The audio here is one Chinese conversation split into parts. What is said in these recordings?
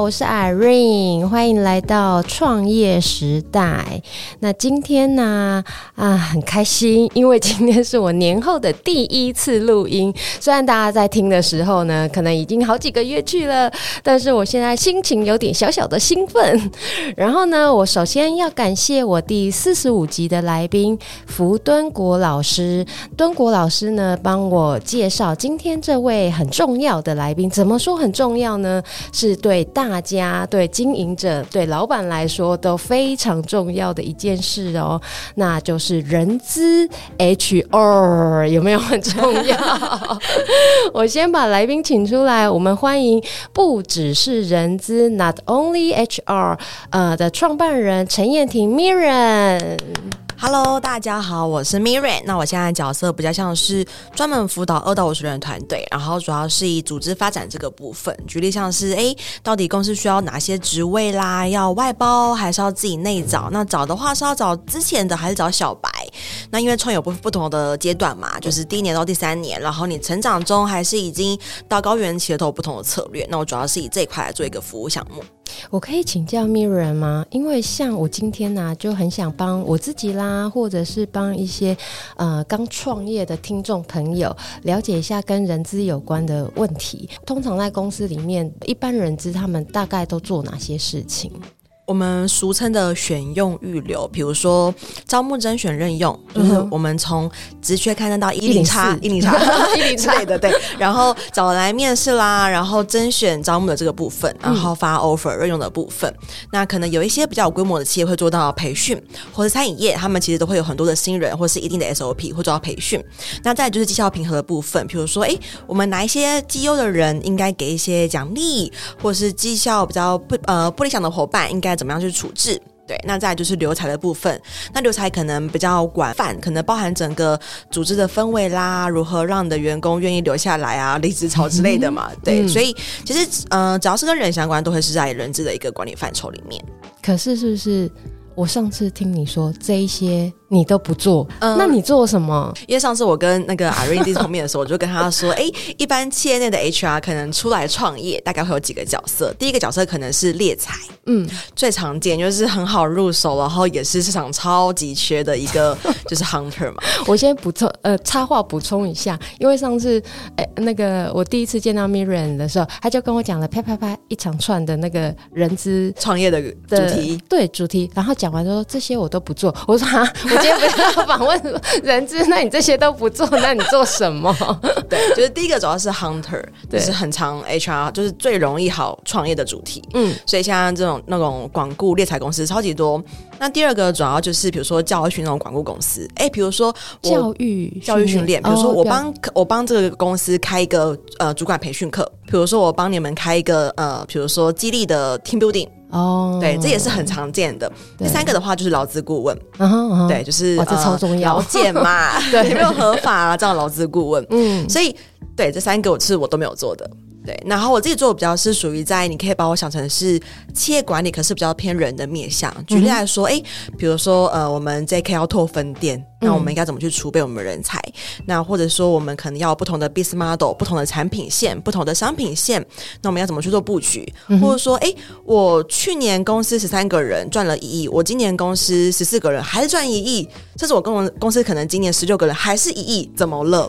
我是 Irene，欢迎来到创业时代。那今天呢，啊，很开心，因为今天是我年后的第一次录音。虽然大家在听的时候呢，可能已经好几个月去了，但是我现在心情有点小小的兴奋。然后呢，我首先要感谢我第四十五集的来宾福敦国老师。敦国老师呢，帮我介绍今天这位很重要的来宾。怎么说很重要呢？是对大大家对经营者、对老板来说都非常重要的一件事哦，那就是人资 HR 有没有很重要？我先把来宾请出来，我们欢迎不只是人资，Not Only HR，呃的创办人陈燕婷 Miriam。Hello，大家好，我是 Mirian。那我现在角色比较像是专门辅导二到五十人团队，然后主要是以组织发展这个部分。举例像是，诶，到底公司需要哪些职位啦？要外包还是要自己内找？那找的话是要找之前的还是找小白？那因为创业有不不同的阶段嘛，就是第一年到第三年，然后你成长中还是已经到高原期的都有不同的策略。那我主要是以这一块来做一个服务项目。我可以请教 Miriam 吗？因为像我今天呢、就很想帮我自己啦，或者是帮一些呃刚创业的听众朋友了解一下跟人资有关的问题。通常在公司里面，一般人资他们大概都做哪些事情？我们俗称的选用预留，比如说招募、甄选、任用，就是我们从职缺刊登到 一零叉、一零叉、一零叉的对，然后找来面试啦，然后甄选、招募的这个部分，然后发 offer、任用的部分。嗯、那可能有一些比较有规模的企业会做到培训，或者餐饮业，他们其实都会有很多的新人，或是一定的 SOP 会做到培训。那再就是绩效评核的部分，比如说，哎，我们哪一些绩优的人应该给一些奖励，或是绩效比较不呃不理想的伙伴应该。怎么样去处置？对，那再来就是留才的部分。那留才可能比较广泛，可能包含整个组织的氛围啦，如何让你的员工愿意留下来啊，离职潮之类的嘛。嗯、对，所以其实呃，只要是跟人相关，都会是在人资的一个管理范畴里面。可是，是不是我上次听你说这一些？你都不做，嗯，那你做什么？因为上次我跟那个 Irene 第一次碰面的时候，我就跟他说，哎、欸，一般企业内的 HR 可能出来创业，大概会有几个角色。第一个角色可能是猎才，嗯，最常见就是很好入手，然后也是市场超级缺的一个，就是 Hunter 嘛。我先补充，呃，插话补充一下，因为上次，哎、欸，那个我第一次见到 Miriam 的时候，他就跟我讲了啪啪啪一长串的那个人资创业的主题，对主题，然后讲完之后，这些我都不做，我说哈。我今天不是要访问人资，那你这些都不做，那你做什么？对，就是第一个主要是 hunter，就是很常 HR，就是最容易好创业的主题。嗯，所以像这种那种广雇猎才公司超级多。那第二个主要就是比如说教育训那种广雇公司，哎、欸，比如说教育教育训练，比如说我帮、哦、我帮这个公司开一个呃主管培训课，比如说我帮你们开一个呃，比如说激励的 team building。哦，对，这也是很常见的。第三个的话就是劳资顾问，对，就是、哦、这超重要，劳检嘛，对，有没有合法啊？这样劳资顾问，嗯，所以对这三个我是我都没有做的。对，然后我自己做的比较是属于在，你可以把我想成是企业管理，可是比较偏人的面向。举例来说，哎、嗯，比如说呃，我们 JK 要拓分店，那我们应该怎么去储备我们人才？嗯、那或者说我们可能要不同的 business model，不同的产品线，不同的商品线，那我们要怎么去做布局？嗯、或者说，哎，我去年公司十三个人赚了一亿，我今年公司十四个人还是赚一亿，甚至我跟我公司可能今年十六个人还是一亿，怎么了？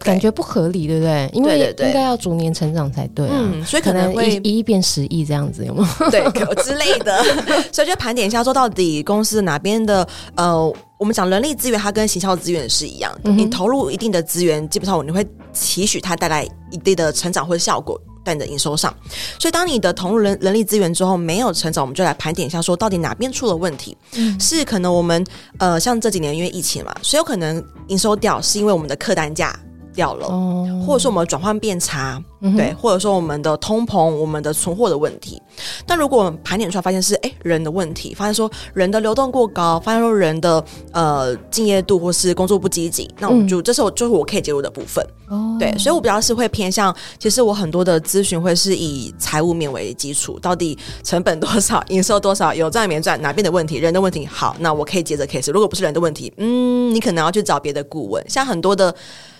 感觉不合理，对不对？因为应该要逐年成长才对啊，嗯，所以可能会一亿变十亿这样子，有吗？对，之类的。所以就盘点一下，说到底公司哪边的呃，我们讲人力资源，它跟行销资源是一样的，嗯。你投入一定的资源，基本上你会期许它带来一定的成长或者效果。在你的营收上。所以当你的投入人人力资源之后没有成长，我们就来盘点一下，说到底哪边出了问题？嗯，是可能我们呃，像这几年因为疫情嘛，所以有可能营收掉，是因为我们的客单价。掉了，或者说我们转换变差，嗯、对，或者说我们的通膨、我们的存货的问题。但如果我们盘点出来发现是哎人的问题，发现说人的流动过高，发现说人的呃敬业度或是工作不积极，那我们就、嗯、这时候就是我可以介入的部分。哦，对，所以我比较是会偏向，其实我很多的咨询会是以财务面为基础，到底成本多少、营收多少、有赚没赚，哪边的问题、人的问题。好，那我可以接着 case。如果不是人的问题，嗯，你可能要去找别的顾问，像很多的。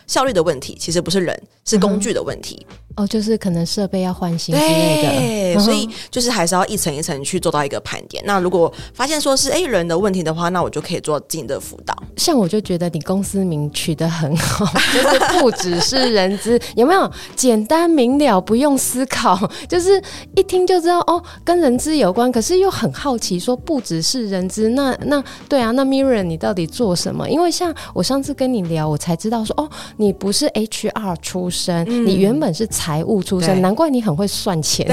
效率的问题其实不是人，是工具的问题。嗯哦，就是可能设备要换新之类的，对，所以就是还是要一层一层去做到一个盘点。那如果发现说是哎人的问题的话，那我就可以做进的辅导。像我就觉得你公司名取得很好，就是不只是人资，有没有简单明了，不用思考，就是一听就知道哦，跟人资有关。可是又很好奇，说不只是人资，那那对啊，那 Mirren 你到底做什么？因为像我上次跟你聊，我才知道说哦，你不是 HR 出身，嗯、你原本是。财务出身，难怪你很会算钱，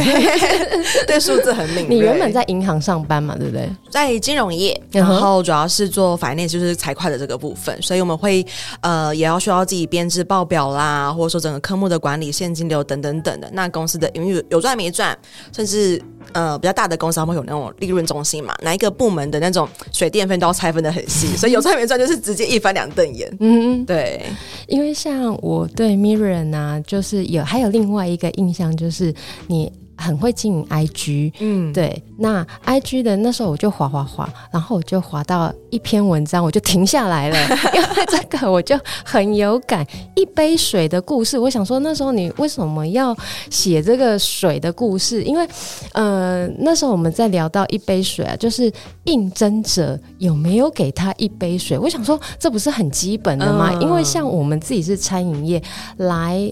对 数字很敏锐。你原本在银行上班嘛，对不对？在金融业，然后主要是做 finance，就是财会的这个部分，所以我们会呃也要需要自己编制报表啦，或者说整个科目的管理、现金流等等等的。那公司的因为有赚没赚，甚至呃比较大的公司他们会有那种利润中心嘛，哪一个部门的那种水电费都要拆分的很细，所以有赚没赚就是直接一翻两瞪眼。嗯，对，因为像我对 Miriam 呢，就是有还有另。另外一个印象就是你很会经营 IG，嗯，对。那 IG 的那时候我就滑滑滑，然后我就滑到一篇文章，我就停下来了，因为这个我就很有感。一杯水的故事，我想说那时候你为什么要写这个水的故事？因为呃那时候我们在聊到一杯水啊，就是应征者有没有给他一杯水？我想说这不是很基本的吗？嗯、因为像我们自己是餐饮业来。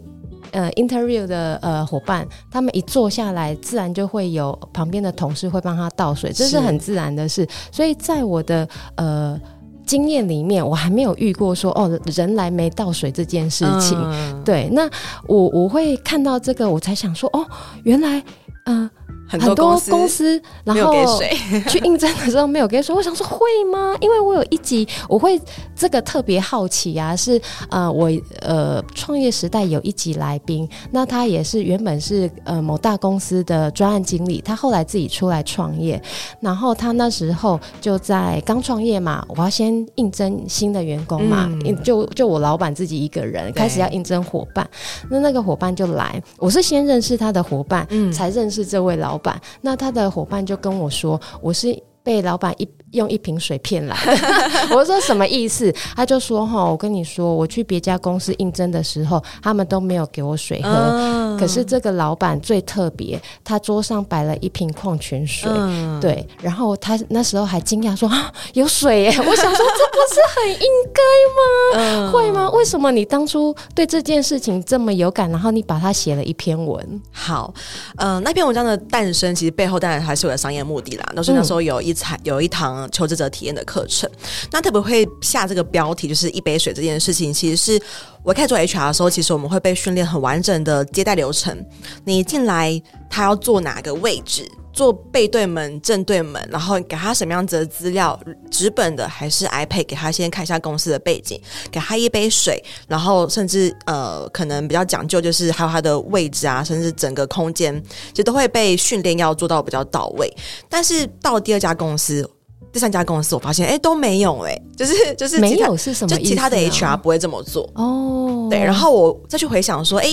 呃，interview 的呃伙伴，他们一坐下来，自然就会有旁边的同事会帮他倒水，这是很自然的事。所以在我的呃经验里面，我还没有遇过说哦人来没倒水这件事情。嗯、对，那我我会看到这个，我才想说哦，原来嗯。呃很多公司，然后 去应征的时候没有给水，我想说会吗？因为我有一集我会这个特别好奇啊，是呃我呃创业时代有一集来宾，那他也是原本是呃某大公司的专案经理，他后来自己出来创业，然后他那时候就在刚创业嘛，我要先应征新的员工嘛，嗯、就就我老板自己一个人开始要应征伙伴，那那个伙伴就来，我是先认识他的伙伴，嗯、才认识这位老那他的伙伴就跟我说：“我是被老板一。”用一瓶水骗来，我说什么意思？他就说哈，我跟你说，我去别家公司应征的时候，他们都没有给我水喝。嗯、可是这个老板最特别，他桌上摆了一瓶矿泉水，嗯、对。然后他那时候还惊讶说啊，有水耶！我想说，这不是很应该吗？嗯、会吗？为什么你当初对这件事情这么有感？然后你把它写了一篇文。好，呃，那篇文章的诞生，其实背后当然还是有商业目的啦。都是那时候有一才有一堂。求职者体验的课程，那特别会下这个标题，就是一杯水这件事情。其实是我开始做 HR 的时候，其实我们会被训练很完整的接待流程。你进来，他要坐哪个位置？坐背对门、正对门，然后给他什么样子的资料，纸本的还是 iPad？给他先看一下公司的背景，给他一杯水，然后甚至呃，可能比较讲究，就是还有他的位置啊，甚至整个空间，其实都会被训练要做到比较到位。但是到第二家公司。第三家公司，我发现哎都没有哎，就是就是没有是什么？就其他的 HR 不会这么做哦。对，然后我再去回想说，哎，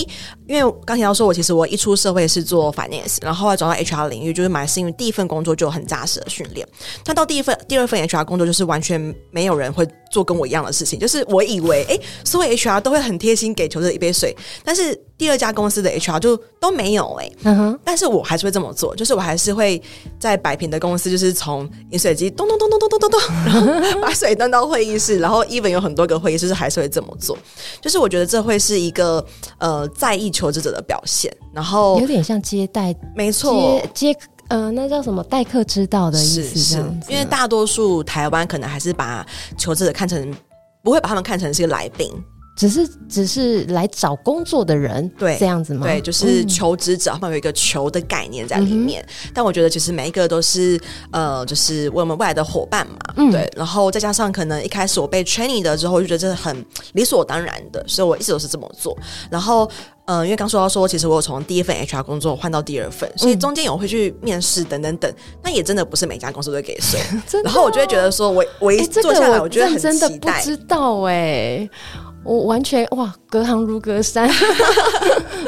因为刚提到说我其实我一出社会是做 finance，然后后来转到 HR 领域，就是蛮幸运，第一份工作就很扎实的训练。但到第一份、第二份 HR 工作，就是完全没有人会做跟我一样的事情。就是我以为哎，所有 HR 都会很贴心给求职者一杯水，但是。第二家公司的 HR 就都没有哎、欸，嗯哼，但是我还是会这么做，就是我还是会在摆平的公司，就是从饮水机咚咚咚咚咚咚咚咚，然后 把水端到会议室，然后 even 有很多个会议室是还是会这么做，就是我觉得这会是一个呃在意求职者的表现，然后有点像接待，没错，接接呃那叫什么待客之道的意思，这样子，因为大多数台湾可能还是把求职者看成不会把他们看成是一个来宾。只是只是来找工作的人，对，这样子吗？对，就是求职者，他们有一个求的概念在里面。嗯、但我觉得其实每一个都是呃，就是我们未来的伙伴嘛，嗯、对。然后再加上可能一开始我被 training 的之后，就觉得这是很理所当然的，所以我一直都是这么做。然后。嗯，因为刚说到说，其实我有从第一份 HR 工作换到第二份，所以中间有会去面试等等等，那也真的不是每家公司都会给税。哦、然后我就会觉得说，我我一坐下来，我觉得很期待。真的不知道哎、欸，我完全哇，隔行如隔山。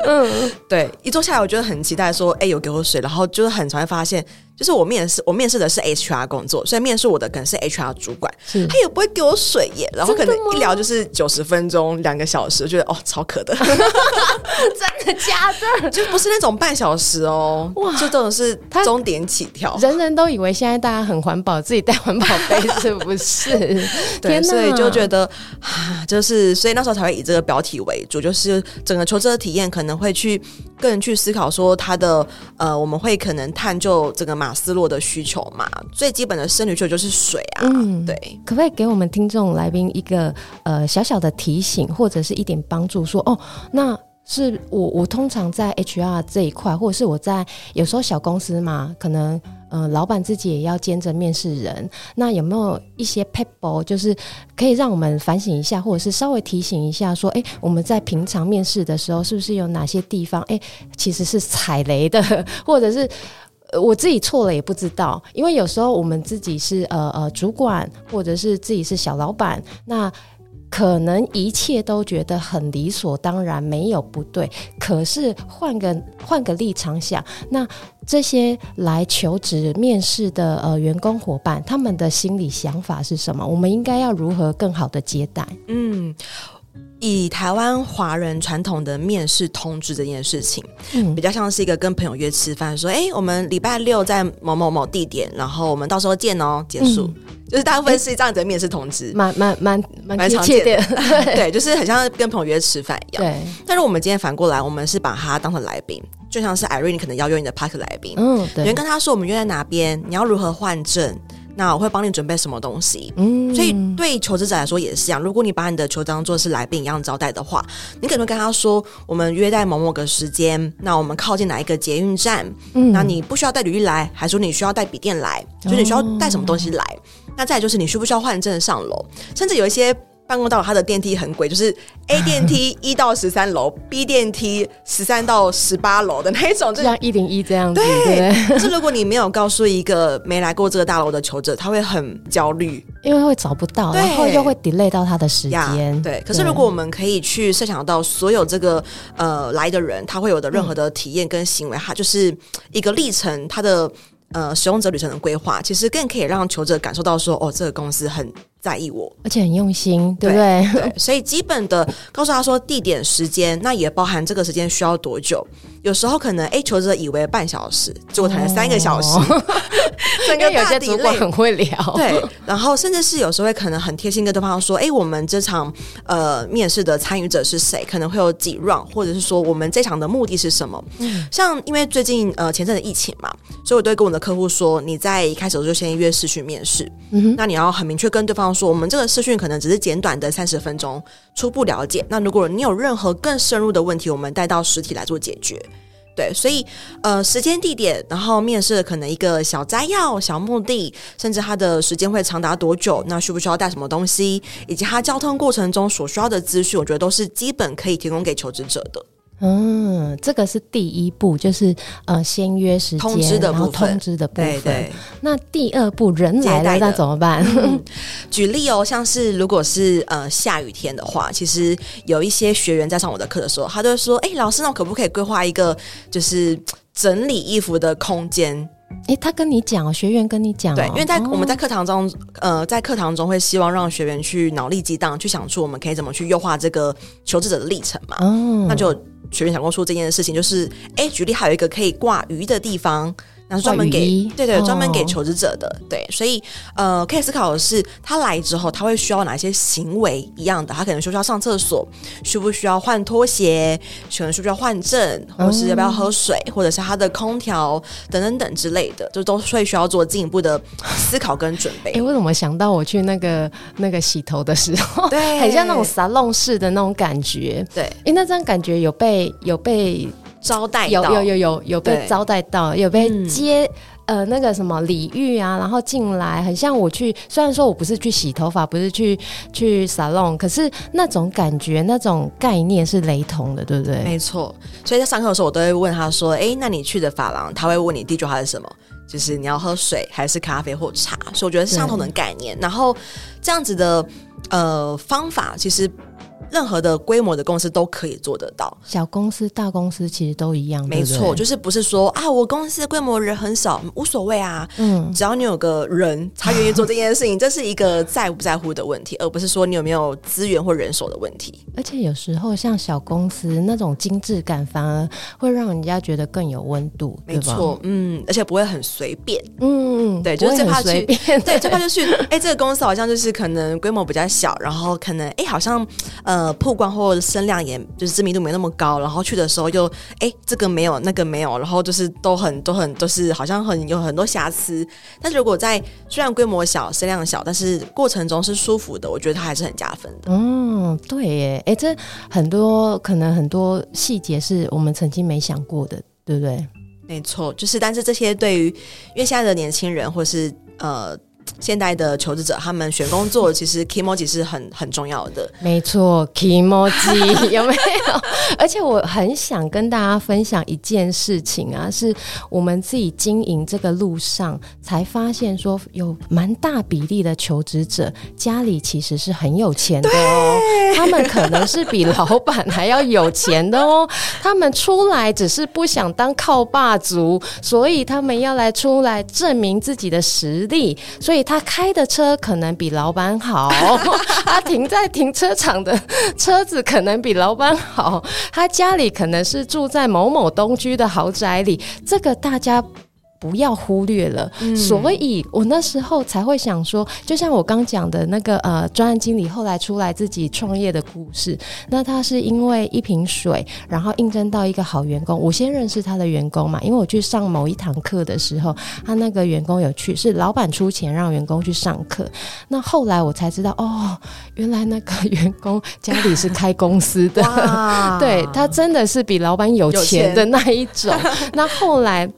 嗯，对，一坐下来，我觉得很期待，说，哎，有给我水，然后就是很常会发现。就是我面试，我面试的是 HR 工作，所以面试我的可能是 HR 主管，他也不会给我水耶，然后可能一聊就是九十分钟、两个小时，觉得哦，超渴的，真的假的？就不是那种半小时哦，哇，就这种是终点起跳。人人都以为现在大家很环保，自己带环保杯是不是？对，所以就觉得 啊，就是所以那时候才会以这个标题为主，就是整个求职的体验可能会去个人去思考说他的呃，我们会可能探究这个马斯洛的需求嘛，最基本的生理需求就是水啊。嗯，对，可不可以给我们听众来宾一个呃小小的提醒，或者是一点帮助说？说哦，那是我我通常在 HR 这一块，或者是我在有时候小公司嘛，可能呃老板自己也要兼着面试人，那有没有一些撇步，就是可以让我们反省一下，或者是稍微提醒一下，说，哎，我们在平常面试的时候，是不是有哪些地方，哎，其实是踩雷的，或者是？我自己错了也不知道，因为有时候我们自己是呃呃主管，或者是自己是小老板，那可能一切都觉得很理所当然，没有不对。可是换个换个立场想，那这些来求职面试的呃员工伙伴，他们的心理想法是什么？我们应该要如何更好的接待？嗯。以台湾华人传统的面试通知这件事情，嗯，比较像是一个跟朋友约吃饭，说，哎、欸，我们礼拜六在某某某地点，然后我们到时候见哦，结束，嗯、就是大部分是这样子的面试通知，蛮蛮蛮蛮常见。的，对，就是很像跟朋友约吃饭一样。对，但是我们今天反过来，我们是把他当成来宾，就像是 Irene 可能邀约你的 Park 来宾，嗯，对，你跟他说我们约在哪边，你要如何换证。那我会帮你准备什么东西，嗯，所以对求职者来说也是这样。如果你把你的求职当做是来宾一样招待的话，你可能会跟他说，我们约在某某个时间，那我们靠近哪一个捷运站？嗯，那你不需要带履历来，还是说你需要带笔电来？就是你需要带什么东西来？哦，那再就是你需不需要换证上楼？甚至有一些。办公到他的电梯很鬼，就是 A 电梯 一到十三楼，B 电梯十三到十八楼的那一种，就像一零一这样子。对，可是如果你没有告诉一个没来过这个大楼的求者，他会很焦虑，因为会找不到，然后又会 delay 到他的时间。对，可是如果我们可以去设想到所有这个呃来的人，他会有的任何的体验跟行为，他就是一个历程，他的。呃，使用者旅程的规划，其实更可以让求者感受到说，哦，这个公司很在意我，而且很用心，对不对？对，所以基本的告诉他说地点、时间，那也包含这个时间需要多久。有时候可能，哎，求职者以为半小时，结果谈了三个小时。哦 整个有些主管很会聊，对，然后甚至是有时候会可能很贴心跟对方说，哎，我们这场呃面试的参与者是谁？可能会有几 round，或者是说我们这场的目的是什么？嗯，像因为最近呃前阵子疫情嘛，所以我都会跟我的客户说，你在一开始就先约试去面试，嗯，那你要很明确跟对方说，我们这个视讯可能只是简短的三十分钟，初步了解。那如果你有任何更深入的问题，我们带到实体来做解决。对，所以呃，时间、地点，然后面试可能一个小摘要、小目的，甚至他的时间会长达多久，那需不需要带什么东西，以及他交通过程中所需要的资讯，我觉得都是基本可以提供给求职者的。嗯，这个是第一步，就是呃，先约时间，通知的部分，通知的部分。对对。那第二步，人来了，那怎么办？嗯，举例哦，像是如果是呃下雨天的话，其实有一些学员在上我的课的时候，他就会说：“哎，老师，那我可不可以规划一个就是整理衣服的空间？”哎，他跟你讲，学员跟你讲，对，因为在我们在课堂中，呃，在课堂中会希望让学员去脑力激荡，去想出我们可以怎么去优化这个求职者的历程嘛。嗯，那就。学员想跟我说这件事情，就是，哎，举例还有一个可以挂鱼的地方，那是专门给对对专门给求职者的。哦、对，所以呃，可以思考的是，他来之后他会需要哪些行为一样的？他可能需不需要上厕所？需不需要换拖鞋？可能需不需要换证？或是要不要喝水？嗯、或者是他的空调等等等之类的，就都会需要做进一步的思考跟准备。哎，我怎么想到我去那个那个洗头的时候，对，很像那种沙龙式的那种感觉。对，哎，那这样感觉有被有被招待到，有有有有有被招待到，有被接、嗯、呃那个什么礼遇啊，然后进来，很像我去。虽然说我不是去洗头发，不是去去沙龙，可是那种感觉、那种概念是雷同的，对不对？没错。所以在上课的时候，我都会问他说：“哎，那你去的发廊，他会问你第一句话是什么？就是你要喝水还是咖啡或茶？”所以我觉得是相同的概念。然后这样子的呃方法，其实。任何的规模的公司都可以做得到，小公司、大公司其实都一样。没错，就是不是说啊，我公司规模人很少，无所谓啊。嗯，只要你有个人，他愿意做这件事情，这是一个在不在乎的问题，而不是说你有没有资源或人手的问题。而且有时候像小公司那种精致感，反而会让人家觉得更有温度。没错，嗯，而且不会很随便。嗯，对，就是最怕去，对，最怕就是哎，这个公司好像就是可能规模比较小，然后可能哎，好像呃。呃，曝光或者声量也就是知名度没那么高，然后去的时候又哎，这个没有，那个没有，然后就是都很都很都是好像很有很多瑕疵。但是如果在虽然规模小、声量小，但是过程中是舒服的，我觉得它还是很加分的。嗯，对耶，哎，这很多可能很多细节是我们曾经没想过的，对不对？没错，就是但是这些对于因为现在的年轻人或是呃。现代的求职者，他们选工作其实 kimoji 是很很重要的。没错，kimoji 有没有？而且我很想跟大家分享一件事情啊，是我们自己经营这个路上才发现，说有蛮大比例的求职者家里其实是很有钱的哦。他们可能是比老板还要有钱的哦。他们出来只是不想当靠霸族，所以他们要来出来证明自己的实力。所以他开的车可能比老板好，他停在停车场的 车子可能比老板好，他家里可能是住在某某东区的豪宅里，这个大家。不要忽略了，嗯、所以我那时候才会想说，就像我刚讲的那个呃，专案经理后来出来自己创业的故事。那他是因为一瓶水，然后应征到一个好员工。我先认识他的员工嘛，因为我去上某一堂课的时候，他那个员工有去，是老板出钱让员工去上课。那后来我才知道，哦，原来那个员工家里是开公司的，对，他真的是比老板有钱的那一种。那后来。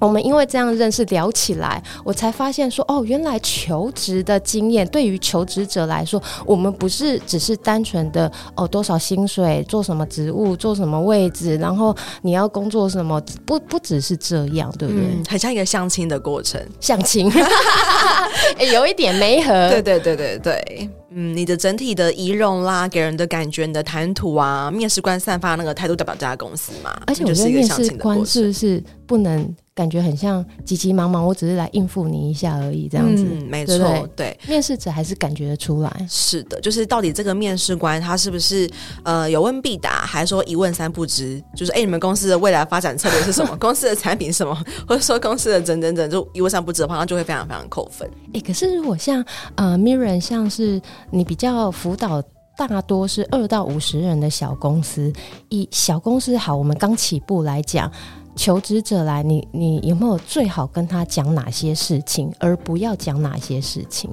我们因为这样认识聊起来，我才发现说哦，原来求职的经验对于求职者来说，我们不是只是单纯的哦多少薪水、做什么职务、做什么位置，然后你要工作什么，不不只是这样，对不对？嗯、很像一个相亲的过程，相亲，有一点没合，对对对对对，嗯，你的整体的仪容啦，给人的感觉，你的谈吐啊，面试官散发那个态度代表这家公司嘛，而且我觉得面试官是不是不能？感觉很像急急忙忙，我只是来应付你一下而已，这样子，嗯、没错，对，面试者还是感觉得出来。是的，就是到底这个面试官他是不是呃有问必答，还是说一问三不知？就是哎，你们公司的未来发展策略是什么？公司的产品是什么？或者说公司的整整整就一问三不知的话，那就会非常非常扣分。哎，可是如果像呃 Miriam 像是你比较辅导大多是二到五十人的小公司，以小公司好，我们刚起步来讲。求职者来，你你有没有最好跟他讲哪些事情，而不要讲哪些事情？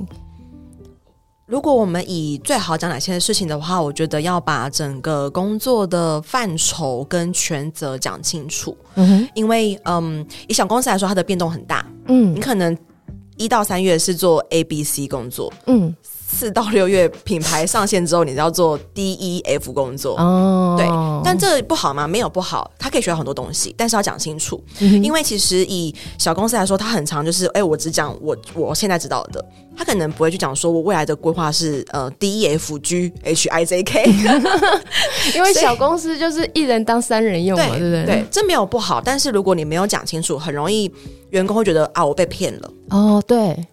如果我们以最好讲哪些事情的话，我觉得要把整个工作的范畴跟权责讲清楚。嗯哼，因为嗯，以小公司来说，它的变动很大。嗯，你可能一到三月是做 A、B、C 工作。嗯。四到六月品牌上线之后，你要做 D E F 工作哦，对，但这不好吗？没有不好，他可以学到很多东西，但是要讲清楚，嗯、因为其实以小公司来说，他很常就是，哎、欸，我只讲我我现在知道的，他可能不会去讲说我未来的规划是呃 D E F G H I J K，因为小公司就是一人当三人用嘛，对不对？对，这没有不好，但是如果你没有讲清楚，很容易员工会觉得啊，我被骗了。哦，对。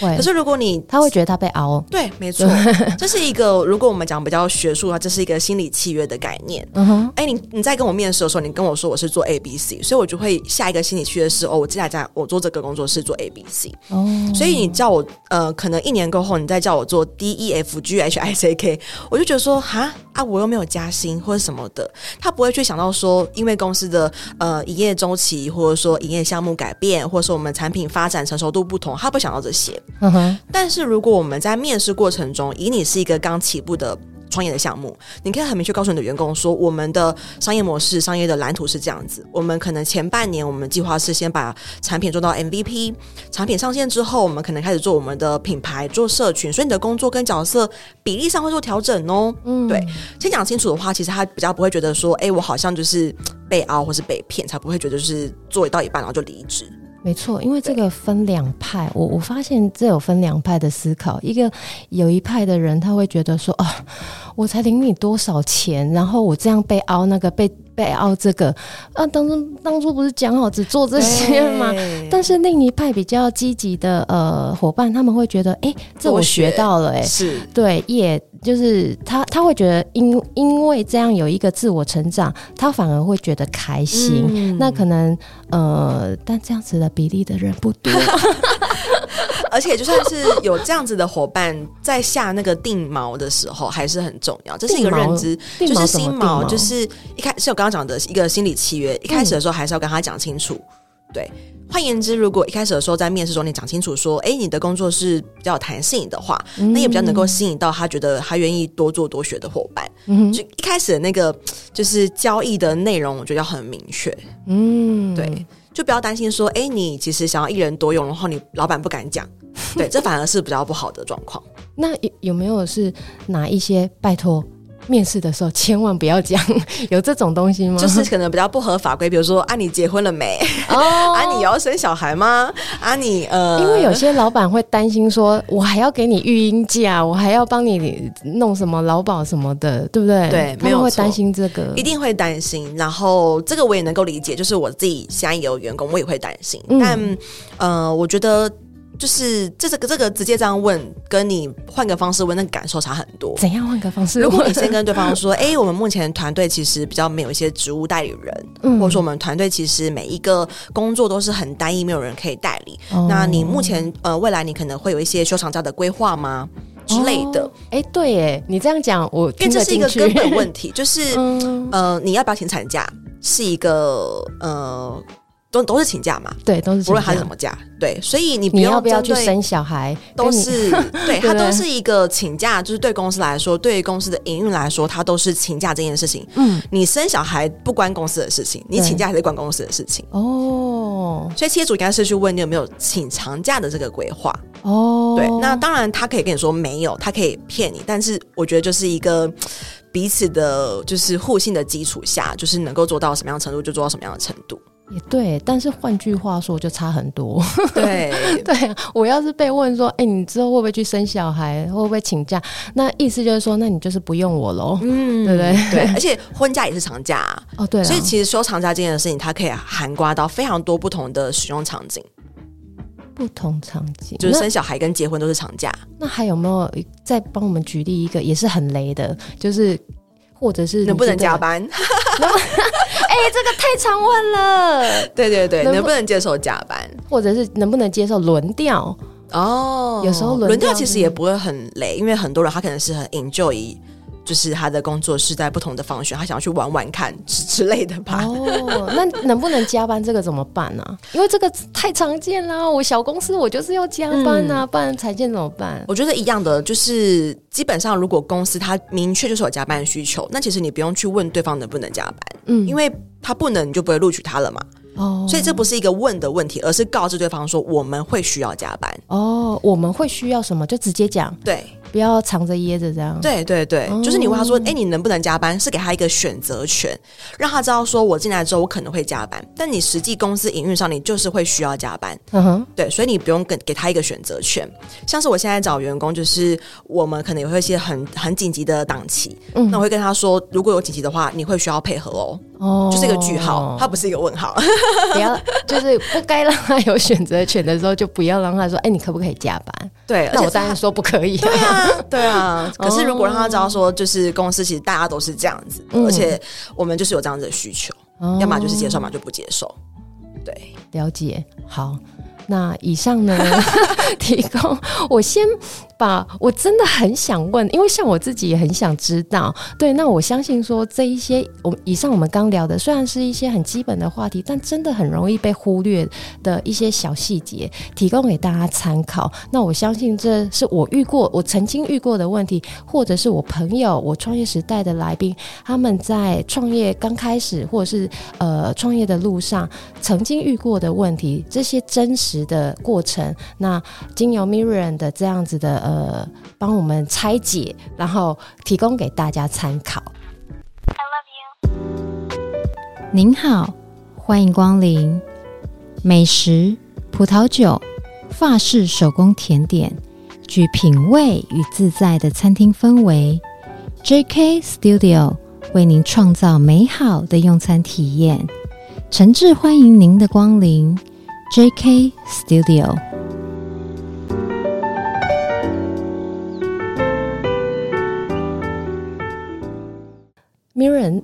对，可是如果你他会觉得他被熬，对，没错，这是一个如果我们讲比较学术的话，这是一个心理契约的概念。嗯哼，哎，你你在跟我面试的时候，你跟我说我是做 A B C，所以我就会下一个心理契约是哦，我接下来我做这个工作是做 A B C。哦，所以你叫我呃，可能一年过后你再叫我做 D E F G H I C K，我就觉得说哈？啊，我又没有加薪或者什么的，他不会去想到说，因为公司的呃营业周期或者说营业项目改变，或者说我们产品发展成熟度不同，他不会想到这些。嗯哼，但是如果我们在面试过程中，以你是一个刚起步的创业的项目，你可以很明确告诉你的员工说，我们的商业模式、商业的蓝图是这样子。我们可能前半年，我们计划是先把产品做到 MVP，产品上线之后，我们可能开始做我们的品牌、做社群，所以你的工作跟角色比例上会做调整哦。嗯，对，先讲清楚的话，其实他比较不会觉得说，哎，我好像就是被凹或是被骗，才不会觉得就是做到一半然后就离职。没错，因为这个分两派，我我发现这有分两派的思考。一个有一派的人，他会觉得说，啊，我才领你多少钱，然后我这样被凹那个被。被凹这个啊，当初当初不是讲好只做这些吗？但是另一派比较积极的呃伙伴，他们会觉得，哎、欸，这我学到了、欸，哎，是对，也就是他他会觉得因因为这样有一个自我成长，他反而会觉得开心。嗯、那可能呃，但这样子的比例的人不多。而且，就算是有这样子的伙伴在下那个定锚的时候，还是很重要。这是一个认知，就是心锚，就是一开始我刚刚讲的一个心理契约。一开始的时候，还是要跟他讲清楚。对，换言之，如果一开始的时候在面试中你讲清楚说，哎，你的工作是比较有弹性的话，那也比较能够吸引到他觉得他愿意多做多学的伙伴。就一开始的那个就是交易的内容，我觉得要很明确。嗯，对。就不要担心说，哎，你其实想要一人多用，然后你老板不敢讲，对，这反而是比较不好的状况。那有有没有是哪一些拜托？面试的时候千万不要讲 有这种东西吗？就是可能比较不合法规，比如说啊，你结婚了没？哦，啊，你要生小孩吗？啊，你呃，因为有些老板会担心说，我还要给你育婴假，我还要帮你弄什么劳保什么的，对不对？对，没有会担心这个，一定会担心。然后这个我也能够理解，就是我自己现在也有员工，我也会担心。嗯、但呃，我觉得。就是这个这个直接这样问，跟你换个方式问，那个感受差很多。怎样换个方式？如果你先跟对方说：“哎、欸，我们目前团队其实比较没有一些职务代理人，嗯、或者说我们团队其实每一个工作都是很单一，没有人可以代理。哦、那你目前呃未来你可能会有一些休长假的规划吗？之类的？哎、哦欸，对，哎，你这样讲，我因为这是一个根本问题，就是、嗯、呃，你要不要请产假，是一个呃。都都是请假嘛，对，都是请假，无论他是什么假，对，所以你不你要不要去生小孩，都是 对，他都是一个请假，就是对公司来说，对于公司的营运来说，他都是请假这件事情。嗯，你生小孩不关公司的事情，你请假还是关公司的事情。哦，所以企业主应该是去问你有没有请长假的这个规划。哦，对，那当然他可以跟你说没有，他可以骗你，但是我觉得就是一个彼此的，就是互信的基础下，就是能够做到什么样程度就做到什么样的程度。也对，但是换句话说，就差很多。对 对啊，我要是被问说，哎，你之后会不会去生小孩，会不会请假？那意思就是说，那你就是不用我喽，嗯，对不对？对，而且婚假也是长假哦，对，所以其实休长假这件事情，它可以涵盖到非常多不同的使用场景。不同场景，就是生小孩跟结婚都是长假。那，那还有没有再帮我们举例一个，也是很雷的，就是或者是能不能加班？哎、欸，这个太常问了。对对对，能不，能不能接受加班，或者是能不能接受轮调？哦，有时候轮调其实也不会很累，因为很多人他可能是很 enjoy。就是他的工作是在不同的方向，他想要去玩玩看之之类的吧。哦，那能不能加班？这个怎么办呢、啊？因为这个太常见啦。我小公司我就是要加班啊，嗯、不然裁减怎么办？我觉得一样的，就是基本上如果公司他明确就是有加班需求，那其实你不用去问对方能不能加班，嗯，因为他不能，你就不会录取他了嘛。哦，所以这不是一个问的问题，而是告知对方说我们会需要加班。哦，我们会需要什么？就直接讲。对。不要藏着掖着这样。对对对，哦、就是你问他说：“哎，你能不能加班？”是给他一个选择权，让他知道说：“我进来之后，我可能会加班。”但你实际公司营运上，你就是会需要加班。嗯哼，对，所以你不用给给他一个选择权。像是我现在找员工，就是我们可能有会一些很很紧急的档期，嗯，那我会跟他说：“如果有紧急的话，你会需要配合哦。”哦哦，就是一个句号，它不是一个问号。不要，就是不该让他有选择权的时候，就不要让他说：“哎，你可不可以加班？”对，那我当然说不可以。对啊，对啊。可是如果让他知道说，就是公司其实大家都是这样子，而且我们就是有这样子的需求，要么就是接受，要么就不接受。对，了解。好。那以上呢，提供 我先吧我真的很想问，因为像我自己也很想知道。对，那我相信说这一些，我以上我们刚聊的，虽然是一些很基本的话题，但真的很容易被忽略的一些小细节，提供给大家参考。那我相信这是我遇过，我曾经遇过的问题，或者是我朋友，我创业时代的来宾，他们在创业刚开始，或者是呃创业的路上曾经遇过的问题，这些真实。的过程，那经由 Miriam 的这样子的，呃帮我们拆解，然后提供给大家参考。I love you。您好，欢迎光临美食、葡萄酒、法式手工甜点，具品味与自在的餐厅氛围。JK Studio 为您创造美好的用餐体验，诚挚欢迎您的光临。J.K. Studio。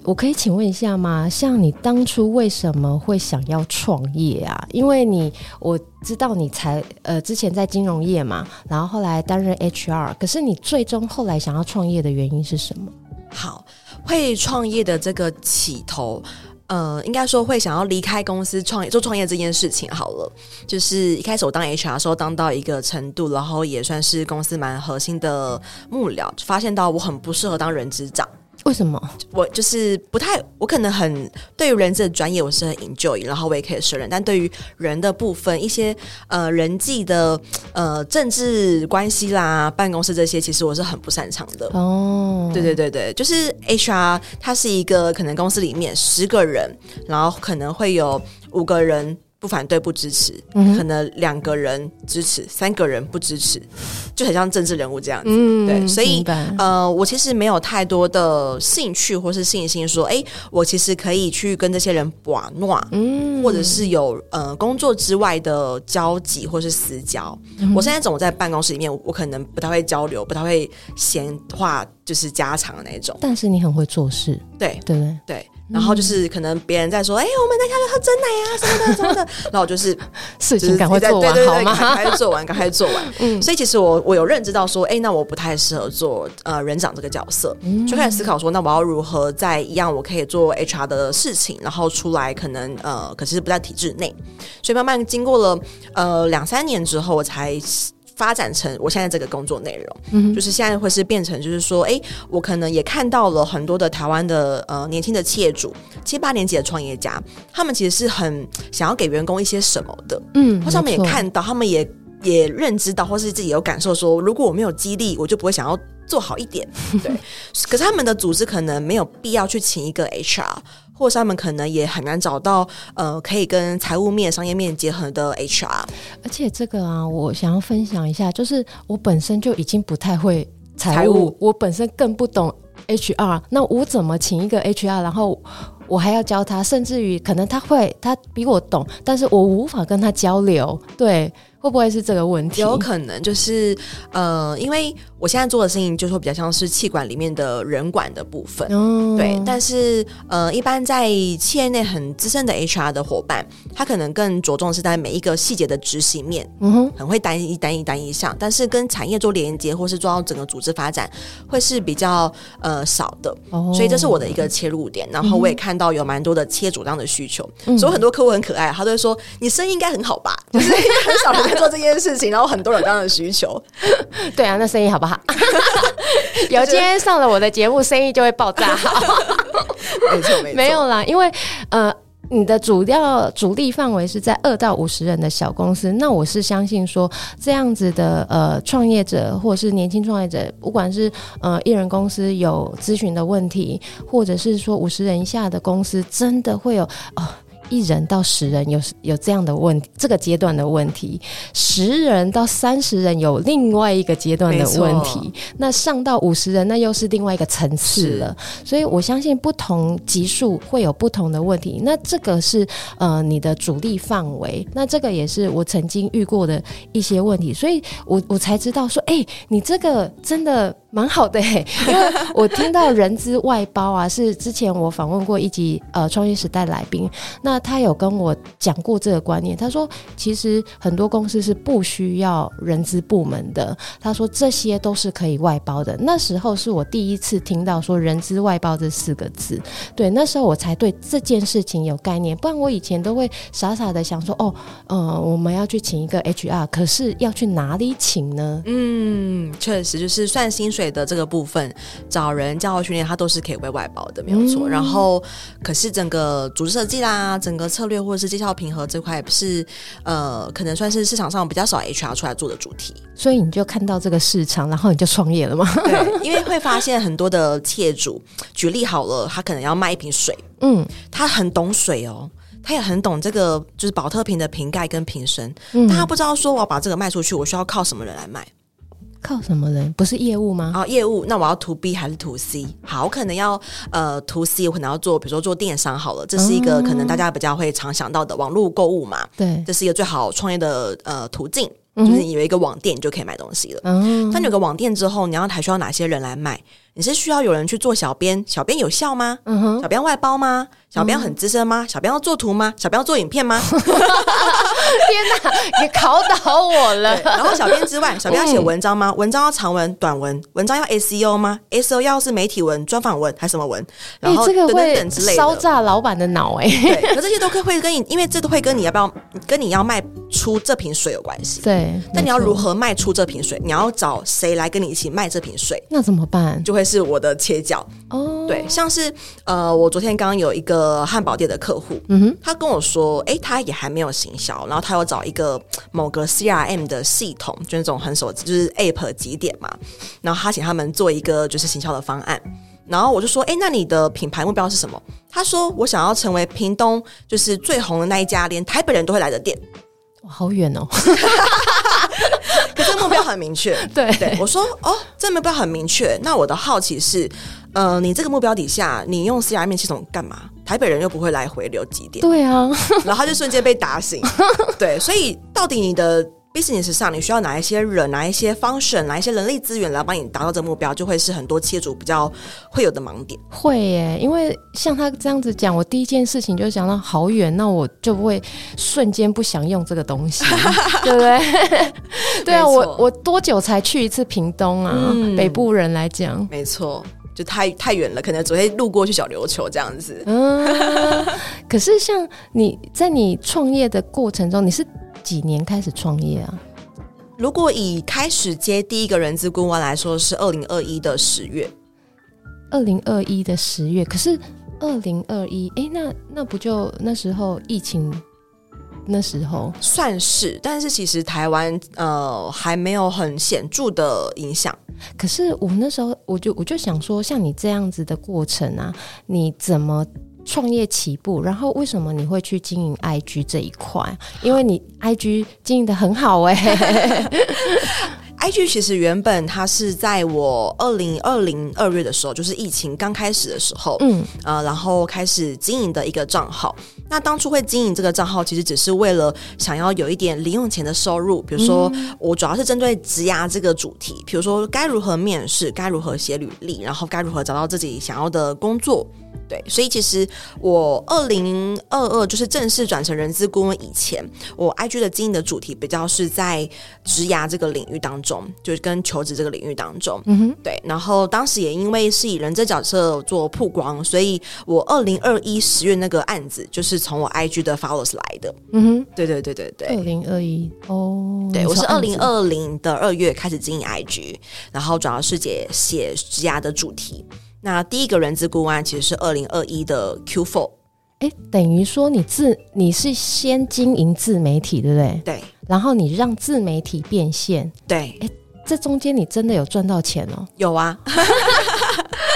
我可以请问一下吗？像你当初为什么会想要创业啊？因为你我知道你才呃之前在金融业嘛，然后后来担任 HR，可是你最终后来想要创业的原因是什么？好，会创业的这个起头。呃，应该说会想要离开公司创业做创业这件事情好了，就是一开始我当 HR 的时候当到一个程度，然后也算是公司蛮核心的幕僚，发现到我很不适合当人资长。为什么？我就是不太，我可能很对于人资的专业我是很 enjoy，然后我也可以胜任，但对于人的部分，一些呃人际的呃政治关系啦、办公室这些，其实我是很不擅长的。哦，对对对对，就是 HR，它是一个可能公司里面十个人，然后可能会有五个人。不反对，不支持，嗯、可能两个人支持，三个人不支持，就很像政治人物这样子。嗯、对，所以呃，我其实没有太多的兴趣或是信心说，哎，我其实可以去跟这些人把诺，嗯，或者是有呃工作之外的交集或是私交。嗯、我现在总在办公室里面，我可能不太会交流，不太会闲话，就是家常的那种。但是你很会做事，对对对。对然后就是可能别人在说，哎、欸，我们在家里喝真奶啊，什么的什么的。然后我就是 事情赶快做完，好吗？赶快做完，赶快做完。嗯，所以其实我我有认知到说，哎、欸，那我不太适合做呃人长这个角色，嗯、就开始思考说，那我要如何在一样我可以做 HR 的事情，然后出来可能呃，可是不在体制内。所以慢慢经过了呃两三年之后，我才。发展成我现在这个工作内容，嗯，就是现在会是变成，就是说，哎，我可能也看到了很多的台湾的呃年轻的企业主，七八年级的创业家，他们其实是很想要给员工一些什么的，嗯，或者他们也看到，他们也也认知到，或是自己有感受说，如果我没有激励，我就不会想要做好一点，对。可是他们的组织可能没有必要去请一个 HR。或是他们可能也很难找到呃，可以跟财务面、商业面结合的 HR。而且这个啊，我想要分享一下，就是我本身就已经不太会财务，财务我本身更不懂 HR。那我怎么请一个 HR，然后我还要教他，甚至于可能他会，他比我懂，但是我无法跟他交流。对。会不会是这个问题？有可能，就是呃，因为我现在做的事情，就是说比较像是气管里面的人管的部分，哦、对。但是呃，一般在企业内很资深的 HR 的伙伴，他可能更着重是在每一个细节的执行面，嗯哼，很会单一单一单一项，但是跟产业做连接或是做到整个组织发展，会是比较呃少的。哦、所以这是我的一个切入点。然后我也看到有蛮多的企业主这样的需求，嗯、所以很多客户很可爱，他都会说：“你生意应该很好吧？”就是很少人。做这件事情，然后很多人这样的需求，对啊，那生意好不好？有今天上了我的节目，生意就会爆炸。没错，没错，没有啦，因为呃，你的主要主力范围是在二到五十人的小公司，那我是相信说这样子的呃创业者或者是年轻创业者，不管是呃艺人公司有咨询的问题，或者是说五十人以下的公司，真的会有哦。一人到十人有有这样的问题，这个阶段的问题；十人到三十人有另外一个阶段的问题。那上到五十人，那又是另外一个层次了。所以我相信不同级数会有不同的问题。那这个是呃你的主力范围。那这个也是我曾经遇过的一些问题。所以我我才知道说，哎、欸，你这个真的。蛮好的、欸，因为我听到人资外包啊，是之前我访问过一集呃创业时代来宾，那他有跟我讲过这个观念。他说，其实很多公司是不需要人资部门的。他说这些都是可以外包的。那时候是我第一次听到说人资外包这四个字，对，那时候我才对这件事情有概念。不然我以前都会傻傻的想说，哦，呃，我们要去请一个 HR，可是要去哪里请呢？嗯，确实就是算薪水。水的这个部分，找人教育训练，它都是可以为外包的，没有错。嗯、然后，可是整个组织设计啦，整个策略或者是绩效评核这块，是呃，可能算是市场上比较少 HR 出来做的主题。所以你就看到这个市场，然后你就创业了吗？对，因为会发现很多的企业主，举例好了，他可能要卖一瓶水，嗯，他很懂水哦，他也很懂这个就是保特瓶的瓶盖跟瓶身，嗯、但他不知道说我要把这个卖出去，我需要靠什么人来卖。靠什么人？不是业务吗？啊、哦，业务。那我要 to B 还是 to C？好，我可能要呃 to C，我可能要做，比如说做电商好了，这是一个可能大家比较会常想到的网络购物嘛。对，这是一个最好创业的呃途径，就是你有一个网店，你就可以买东西了。嗯，但你有个网店之后，你要还需要哪些人来卖？你是需要有人去做小编？小编有效吗？嗯哼，小编外包吗？小编很资深吗？小编要做图吗？小编要做影片吗？天哪，你考倒我了！然后小编之外，小编要写文章吗？文章要长文、短文？文章要 SEO 吗？SEO 要是媒体文、专访文还是什么文？然后等等等之类的，烧炸老板的脑哎！对，可这些都可会跟你，因为这都会跟你要不要跟你要卖出这瓶水有关系。对，那你要如何卖出这瓶水？你要找谁来跟你一起卖这瓶水？那怎么办？就会是我的切角哦。对，像是呃，我昨天刚刚有一个。呃，汉堡店的客户，嗯哼，他跟我说，哎、欸，他也还没有行销，然后他要找一个某个 CRM 的系统，就那种很手，就是 App 几点嘛，然后他请他们做一个就是行销的方案，然后我就说，哎、欸，那你的品牌目标是什么？他说，我想要成为屏东就是最红的那一家，连台北人都会来的店。哇，好远哦！可是目标很明确，对对，我说，哦，这目标很明确，那我的好奇是。呃，你这个目标底下，你用 CRM 系统干嘛？台北人又不会来回流几点？对啊，然后他就瞬间被打醒。对，所以到底你的 business 上，你需要哪一些人、哪一些 function、哪一些人力资源来帮你达到这个目标，就会是很多企业主比较会有的盲点。会耶，因为像他这样子讲，我第一件事情就想到好远，那我就会瞬间不想用这个东西，对不对？对啊，我我多久才去一次屏东啊？嗯、北部人来讲，没错。就太太远了，可能昨天路过去小琉球这样子。嗯，可是像你在你创业的过程中，你是几年开始创业啊？如果以开始接第一个人资顾问来说，是二零二一的十月。二零二一的十月，可是二零二一，哎，那那不就那时候疫情？那时候算是，但是其实台湾呃还没有很显著的影响。可是我那时候我就我就想说，像你这样子的过程啊，你怎么创业起步？然后为什么你会去经营 IG 这一块？因为你 IG 经营的很好哎、欸。IG 其实原本它是在我二零二零二月的时候，就是疫情刚开始的时候，嗯，呃，然后开始经营的一个账号。那当初会经营这个账号，其实只是为了想要有一点零用钱的收入。比如说，我主要是针对职涯这个主题，比如说该如何面试，该如何写履历，然后该如何找到自己想要的工作。对，所以其实我二零二二就是正式转成人资顾问以前，我 IG 的经营的主题比较是在职涯这个领域当中，就是跟求职这个领域当中。嗯哼，对。然后当时也因为是以人资角色做曝光，所以我二零二一十月那个案子就是从我 IG 的 followers 来的。嗯哼，对对对对对。二零二一哦，对，我是二零二零的二月开始经营 IG，然后主要是写写职涯的主题。那第一个人资顾问其实是二零二一的 Q Four。哎，等于说你自你是先经营自媒体，对不对？对。然后你让自媒体变现，对。哎，这中间你真的有赚到钱哦？有啊，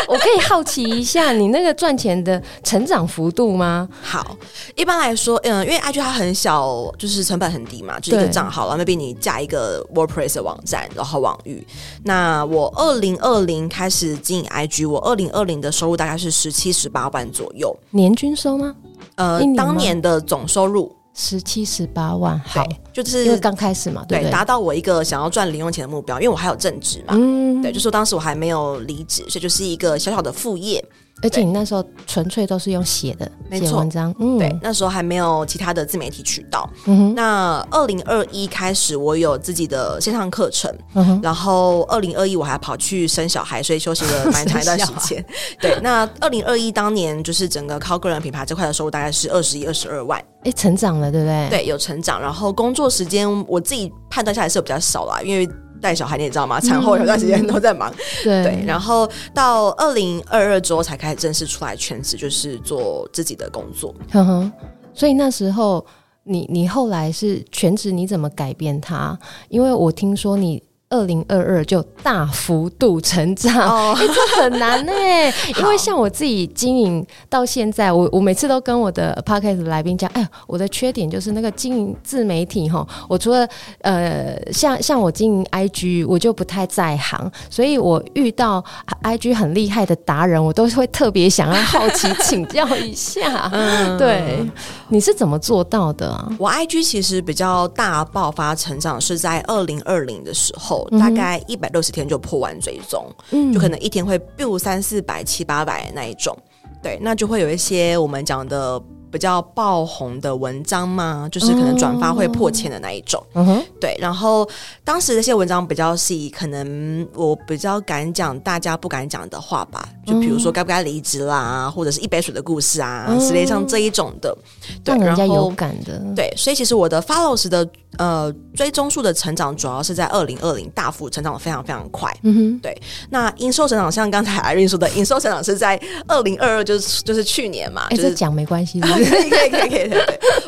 我可以好奇一下，你那个赚钱的成长幅度吗？好，一般来说，嗯，因为 IG 它很小，就是成本很低嘛，就是一个账号了，那边你架一个 WordPress 的网站，然后网域。那我二零二零开始经营 IG，我二零二零的收入大概是十七十八万左右，年均收吗？呃，年当年的总收入。十七十八万，好，就是因为刚开始嘛，对，达到我一个想要赚零用钱的目标，因为我还有正职嘛，嗯，对，就说当时我还没有离职，所以就是一个小小的副业。而且你那时候纯粹都是用写的，写文章，嗯，对，那时候还没有其他的自媒体渠道。嗯哼，那二零二一开始，我有自己的线上课程，嗯哼，然后二零二一我还跑去生小孩，所以休息了蛮长一段时间。对，那二零二一当年就是整个靠个人品牌这块的收入大概是二十一、二十二万，哎，成长了，对不对？对，有成长。然后工作时间我自己判断下来是比较少啦，因为。带小孩你也知道吗？产后有段时间都在忙，嗯、对，然后到二零二二之后才开始正式出来全职，就是做自己的工作。呵呵，所以那时候你你后来是全职，你怎么改变它？因为我听说你。二零二二就大幅度成长，哦 欸、这很难呢。因为像我自己经营到现在，我我每次都跟我的 podcast 来宾讲，哎，我的缺点就是那个经营自媒体哈，我除了呃，像像我经营 IG，我就不太在行，所以我遇到 IG 很厉害的达人，我都会特别想要好奇请教一下。嗯，对，你是怎么做到的啊？我 IG 其实比较大爆发成长是在二零二零的时候。大概一百六十天就破完追踪，嗯，就可能一天会 bill 三四百、七八百那一种，对，那就会有一些我们讲的。比较爆红的文章嘛，就是可能转发会破千的那一种。嗯哼，对。然后当时那些文章比较是可能我比较敢讲大家不敢讲的话吧，就比如说该不该离职啦，或者是一杯水的故事啊，之类像这一种的，对，让人家有感的。对，所以其实我的 followers 的呃追踪数的成长，主要是在二零二零大幅成长的非常非常快。嗯哼，对。那营收成长，像刚才 Irene 说的，营收成长是在二零二二，就是就是去年嘛。哎，这讲没关系。可以可以可以可以，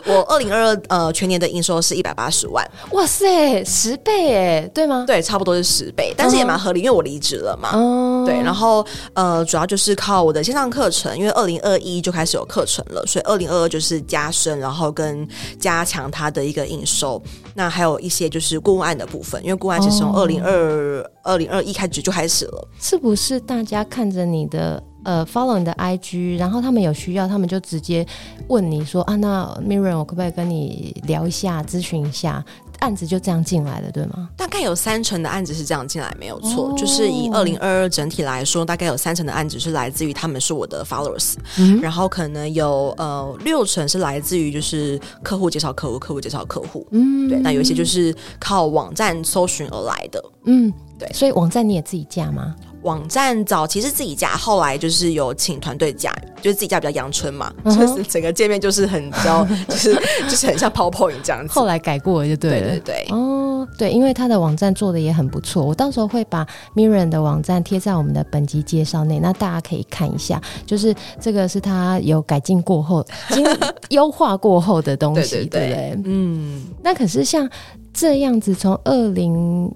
我二零二二呃全年的营收是一百八十万，哇塞，十倍哎，对吗？对，差不多是十倍，但是也蛮合理，因为我离职了嘛。嗯，对，然后呃主要就是靠我的线上课程，因为二零二一就开始有课程了，所以二零二二就是加深，然后跟加强它的一个营收。那还有一些就是顾问案的部分，因为顾问案其实从二零二二零二一开始就开始了，是不是？大家看着你的。呃，follow 你的 IG，然后他们有需要，他们就直接问你说啊，那 Mirren 我可不可以跟你聊一下，咨询一下？案子就这样进来的，对吗？大概有三成的案子是这样进来，没有错。哦、就是以二零二二整体来说，大概有三成的案子是来自于他们是我的 followers，嗯、然后可能有呃六成是来自于就是客户介绍客户，客户介绍客户，嗯，对。那有一些就是靠网站搜寻而来的，嗯，对。所以网站你也自己架吗？网站早期是自己架，后来就是有请团队架，就是自己架比较阳春嘛，嗯、就是整个界面就是很比较，就是就是很像 PowerPoint 这样子。后来改过了就对了，对对对。哦，对，因为他的网站做的也很不错，我到时候会把 Miriam 的网站贴在我们的本集介绍内，那大家可以看一下，就是这个是他有改进过后、经优化过后的东西，对不对？嗯，那可是像这样子，从二零。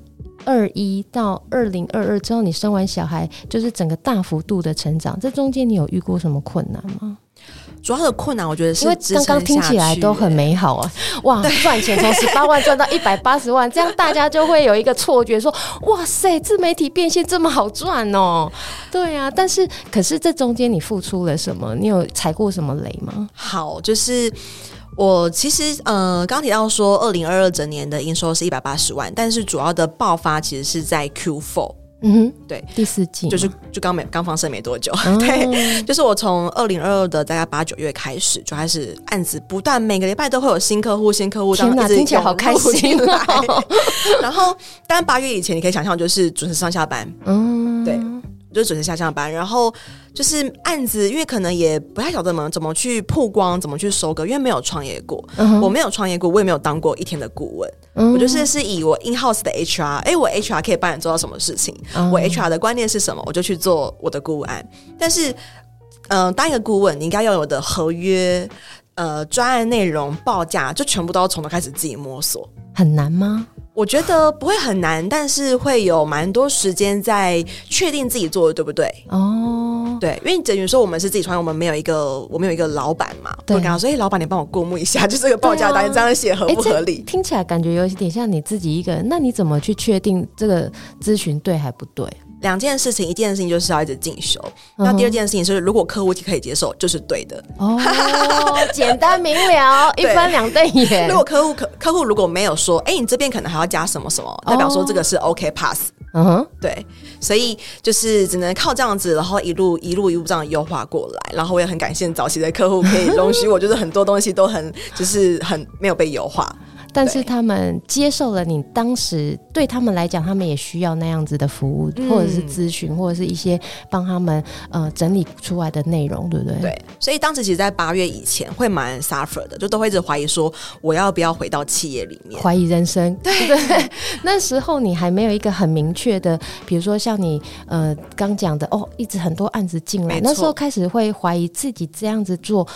二一到二零二二之后，你生完小孩，就是整个大幅度的成长。这中间你有遇过什么困难吗？主要的困难，我觉得是因为刚刚听起来都很美好啊！哇，赚钱从十八万赚到一百八十万，这样大家就会有一个错觉说，说哇塞，自媒体变现这么好赚哦！对啊，但是可是这中间你付出了什么？你有踩过什么雷吗？好，就是。我其实呃，刚提到说，二零二二整年的营收是一百八十万，但是主要的爆发其实是在 Q four 嗯哼，对，第四季就是就刚没刚放生没多久，哦、对，就是我从二零二二的大概八九月开始就开始案子不断，每个礼拜都会有新客户，新客户，天哪，听起来好开心哦。然后，但八月以前你可以想象，就是准时上下班，嗯，对。就准时下下班，然后就是案子，因为可能也不太晓得怎么怎么去曝光，怎么去收割，因为没有创业过，嗯、我没有创业过，我也没有当过一天的顾问，嗯、我就是是以我 in house 的 HR，哎，我 HR 可以帮你做到什么事情？嗯、我 HR 的观念是什么，我就去做我的顾问案。但是，嗯、呃，当一个顾问，你应该要有的合约、呃，专案内容、报价，就全部都要从头开始自己摸索，很难吗？我觉得不会很难，但是会有蛮多时间在确定自己做的对不对？哦，对，因为等于说我们是自己创业，我们没有一个，我们有一个老板嘛。对，我跟他说：“哎、欸，老板，你帮我过目一下，就这个报价单这样写合不合理？”欸、听起来感觉有一点像你自己一个人。那你怎么去确定这个咨询对还不对？两件事情，一件事情就是要一直进修。嗯、那第二件事情是，如果客户可以接受，就是对的。哦，简单明了，一翻两瞪眼。如果客户客客户如果没有说，哎、欸，你这边可能还要加什么什么，代表说这个是 OK pass。嗯哼，对，所以就是只能靠这样子，然后一路一路一路这样优化过来。然后我也很感谢早期的客户可以容许我，就是很多东西都很就是很没有被优化。但是他们接受了你当时对他们来讲，他们也需要那样子的服务，嗯、或者是咨询，或者是一些帮他们呃整理出来的内容，对不对？对。所以当时其实，在八月以前会蛮 suffer 的，就都会一直怀疑说，我要不要回到企业里面？怀疑人生。对对。那时候你还没有一个很明确的，比如说像你呃刚讲的哦，一直很多案子进来，那时候开始会怀疑自己这样子做。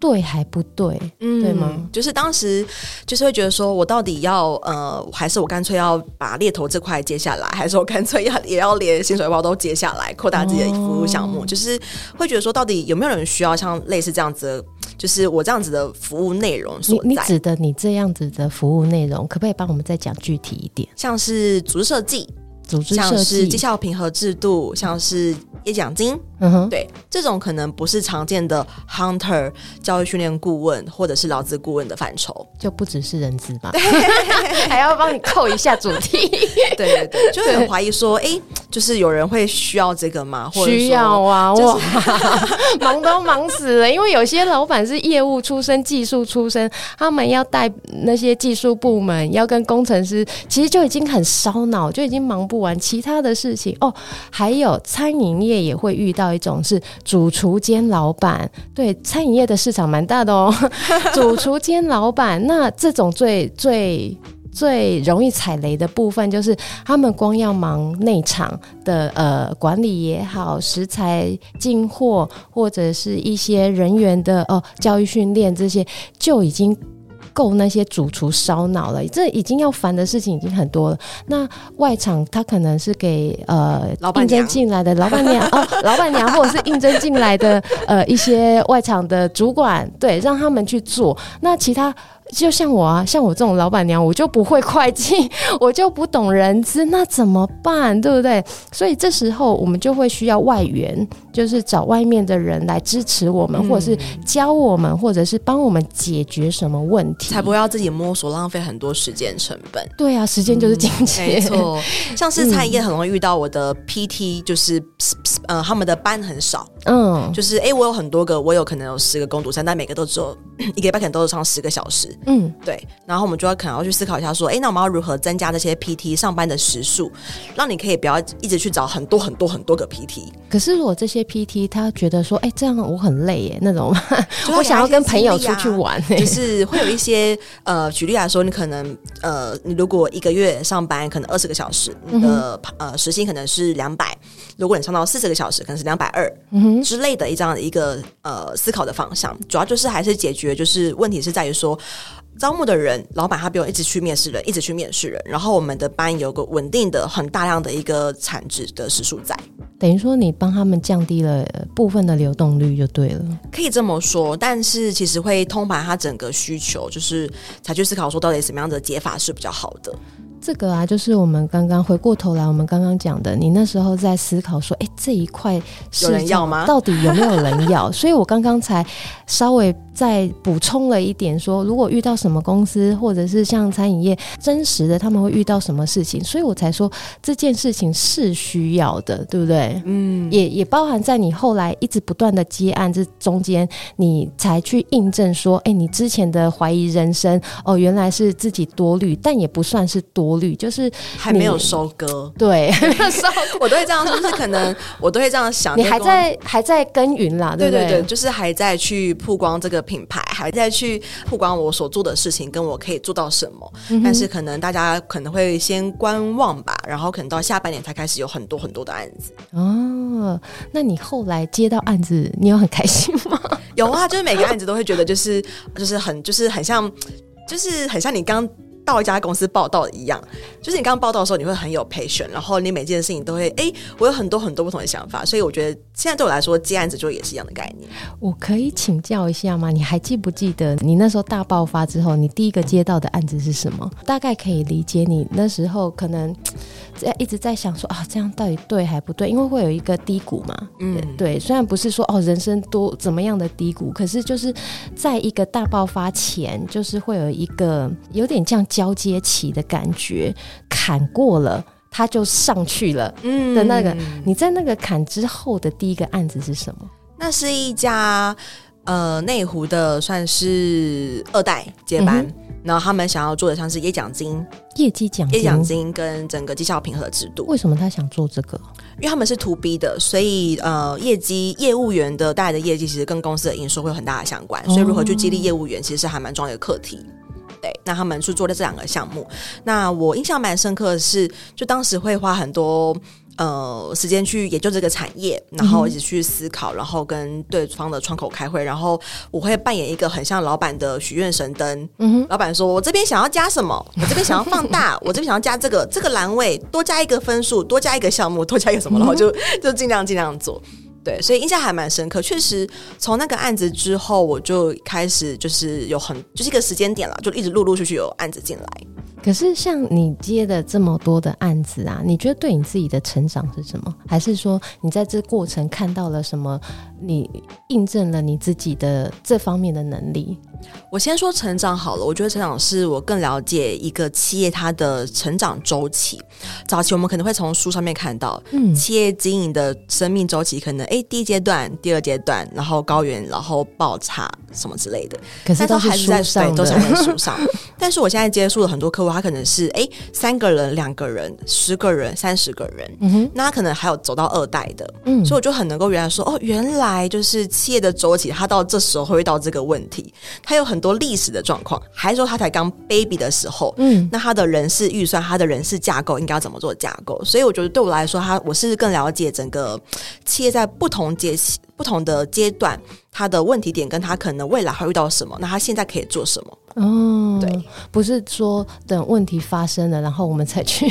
对还不对？嗯，对吗？就是当时就是会觉得说，我到底要呃，还是我干脆要把猎头这块接下来，还是我干脆要也要连薪水包都接下来，扩大自己的服务项目？哦、就是会觉得说，到底有没有人需要像类似这样子的，就是我这样子的服务内容所在？你你指的你这样子的服务内容，可不可以帮我们再讲具体一点？像是组织设计、组织、像是绩效评核制度，像是业奖金。嗯哼，对，这种可能不是常见的 hunter 教育训练顾问或者是劳资顾问的范畴，就不只是人资吧，还要帮你扣一下主题。对对对，就会很怀疑说，哎对，就是有人会需要这个吗？或者需要啊，哇，忙都忙死了。因为有些老板是业务出身、技术出身，他们要带那些技术部门，要跟工程师，其实就已经很烧脑，就已经忙不完其他的事情哦。还有餐饮业也会遇到。一种是主厨兼老板，对，餐饮业的市场蛮大的哦。主厨兼老板，那这种最最最容易踩雷的部分，就是他们光要忙内场的呃管理也好，食材进货或者是一些人员的哦、教育训练这些，就已经。够那些主厨烧脑了，这已经要烦的事情已经很多了。那外场他可能是给呃应征进来的老板娘 哦，老板娘或者是应征进来的呃一些外场的主管，对，让他们去做。那其他。就像我啊，像我这种老板娘，我就不会会计，我就不懂人资，那怎么办？对不对？所以这时候我们就会需要外援，就是找外面的人来支持我们，嗯、或者是教我们，或者是帮我们解决什么问题，才不要自己摸索，浪费很多时间成本。对啊，时间就是金钱。没错，像是餐饮业很容易遇到我的 PT，就是呃，他们的班很少，嗯，就是哎，我有很多个，我有可能有十个工读生，但每个都只有 一个礼拜可能都是上十个小时。嗯，对，然后我们就要可能要去思考一下，说，哎，那我们要如何增加这些 PT 上班的时数，让你可以不要一直去找很多很多很多个 PT。可是如果这些 PT 他觉得说，哎，这样我很累耶，那种，我想要跟朋友出去玩，就是会有一些呃，举例来说，你可能呃，你如果一个月上班可能二十个小时，你的呃时薪可能是两百，如果你上到四十个小时，可能是两百二之类的一这样的一个呃思考的方向，主要就是还是解决，就是问题是在于说。招募的人，老板他不用一直去面试人，一直去面试人，然后我们的班有个稳定的、很大量的一个产值的时数在，等于说你帮他们降低了部分的流动率就对了，可以这么说。但是其实会通盘他整个需求，就是才去思考说到底什么样的解法是比较好的。这个啊，就是我们刚刚回过头来，我们刚刚讲的，你那时候在思考说，哎，这一块有人要吗？到底有没有人要？所以我刚刚才稍微。再补充了一点说，如果遇到什么公司，或者是像餐饮业，真实的他们会遇到什么事情，所以我才说这件事情是需要的，对不对？嗯，也也包含在你后来一直不断的接案这中间，你才去印证说，哎，你之前的怀疑人生哦，原来是自己多虑，但也不算是多虑，就是还没有收割，对，没有收，我都会这样说，就是可能 我都会这样想，你还在还在耕耘啦，对对？对对对，就是还在去曝光这个。品牌还在去曝光我所做的事情，跟我可以做到什么，嗯、但是可能大家可能会先观望吧，然后可能到下半年才开始有很多很多的案子。哦，那你后来接到案子，你有很开心吗？有啊，就是每个案子都会觉得就是就是很就是很像就是很像你刚。到一家公司报道一样，就是你刚报道的时候，你会很有 passion，然后你每件事情都会，哎、欸，我有很多很多不同的想法，所以我觉得现在对我来说接案子就也是一样的概念。我可以请教一下吗？你还记不记得你那时候大爆发之后，你第一个接到的案子是什么？大概可以理解你那时候可能在一直在想说啊，这样到底对还不对？因为会有一个低谷嘛。嗯，对，虽然不是说哦人生多怎么样的低谷，可是就是在一个大爆发前，就是会有一个有点像交接期的感觉，砍过了，他就上去了。嗯的那个，你在那个砍之后的第一个案子是什么？那是一家呃内湖的，算是二代接班。嗯然后他们想要做的像是业奖金、业绩奖、业奖金跟整个绩效评核制度。为什么他想做这个？因为他们是 to B 的，所以呃，业绩业务员的带来的业绩其实跟公司的营收会有很大的相关。哦、所以如何去激励业务员，其实是还蛮重要的课题。对，那他们去做的这两个项目，那我印象蛮深刻的是，就当时会花很多。呃，时间去研究这个产业，然后一直去思考，嗯、然后跟对方的窗口开会，然后我会扮演一个很像老板的许愿神灯。老板说：“我这边想要加什么？我这边想要放大，我这边想要加这个这个栏位，多加一个分数，多加一个项目，多加一个什么，然后就就尽量尽量做。”对，所以印象还蛮深刻。确实，从那个案子之后，我就开始就是有很就是一个时间点了，就一直陆陆续续有案子进来。可是，像你接的这么多的案子啊，你觉得对你自己的成长是什么？还是说你在这过程看到了什么？你印证了你自己的这方面的能力？我先说成长好了，我觉得成长是我更了解一个企业它的成长周期。早期我们可能会从书上面看到，嗯，企业经营的生命周期可能，哎，第一阶段、第二阶段，然后高原，然后爆炸什么之类的。可是都还是在对，都是在书上。但是我现在接触了很多客户，他可能是哎三个人、两个人、十个人、三十个人，嗯哼，那他可能还有走到二代的，嗯，所以我就很能够原来说，哦，原来就是企业的周期，他到这时候会遇到这个问题。他有很多历史的状况，还是说他才刚 baby 的时候，嗯，那他的人事预算，他的人事架构应该要怎么做架构？所以我觉得对我来说，他我是更了解整个企业在不同阶不同的阶段，他的问题点跟他可能未来会遇到什么，那他现在可以做什么？哦，对，不是说等问题发生了，然后我们才去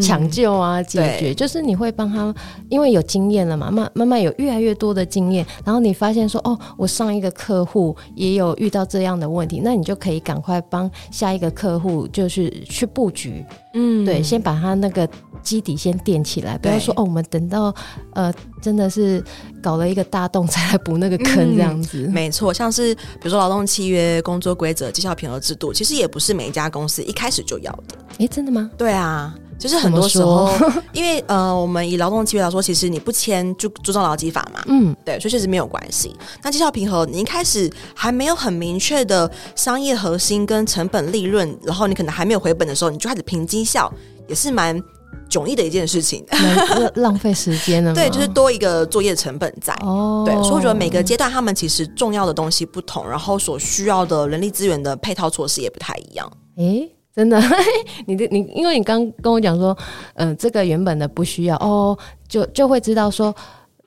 抢、嗯、救啊解决，就是你会帮他，因为有经验了嘛，慢慢慢有越来越多的经验，然后你发现说，哦，我上一个客户也有遇到这样的问题，那你就可以赶快帮下一个客户，就是去布局，嗯，对，先把它那个基底先垫起来，不要说哦，我们等到呃真的是搞了一个大洞 才来补那个坑这样子，嗯、没错，像是比如说劳动契约工作。规则、绩效评核制度，其实也不是每一家公司一开始就要的。哎，真的吗？对啊，就是很多时候，因为呃，我们以劳动契约来说，其实你不签就注重劳基法嘛。嗯，对，所以确实没有关系。那绩效平和，你一开始还没有很明确的商业核心跟成本利润，然后你可能还没有回本的时候，你就开始评绩效，也是蛮。迥异的一件事情，浪费时间了。对，就是多一个作业成本在。哦，对，所以我觉得每个阶段他们其实重要的东西不同，然后所需要的人力资源的配套措施也不太一样。诶，真的？你的你，因为你刚跟我讲说，嗯、呃，这个原本的不需要哦，就就会知道说。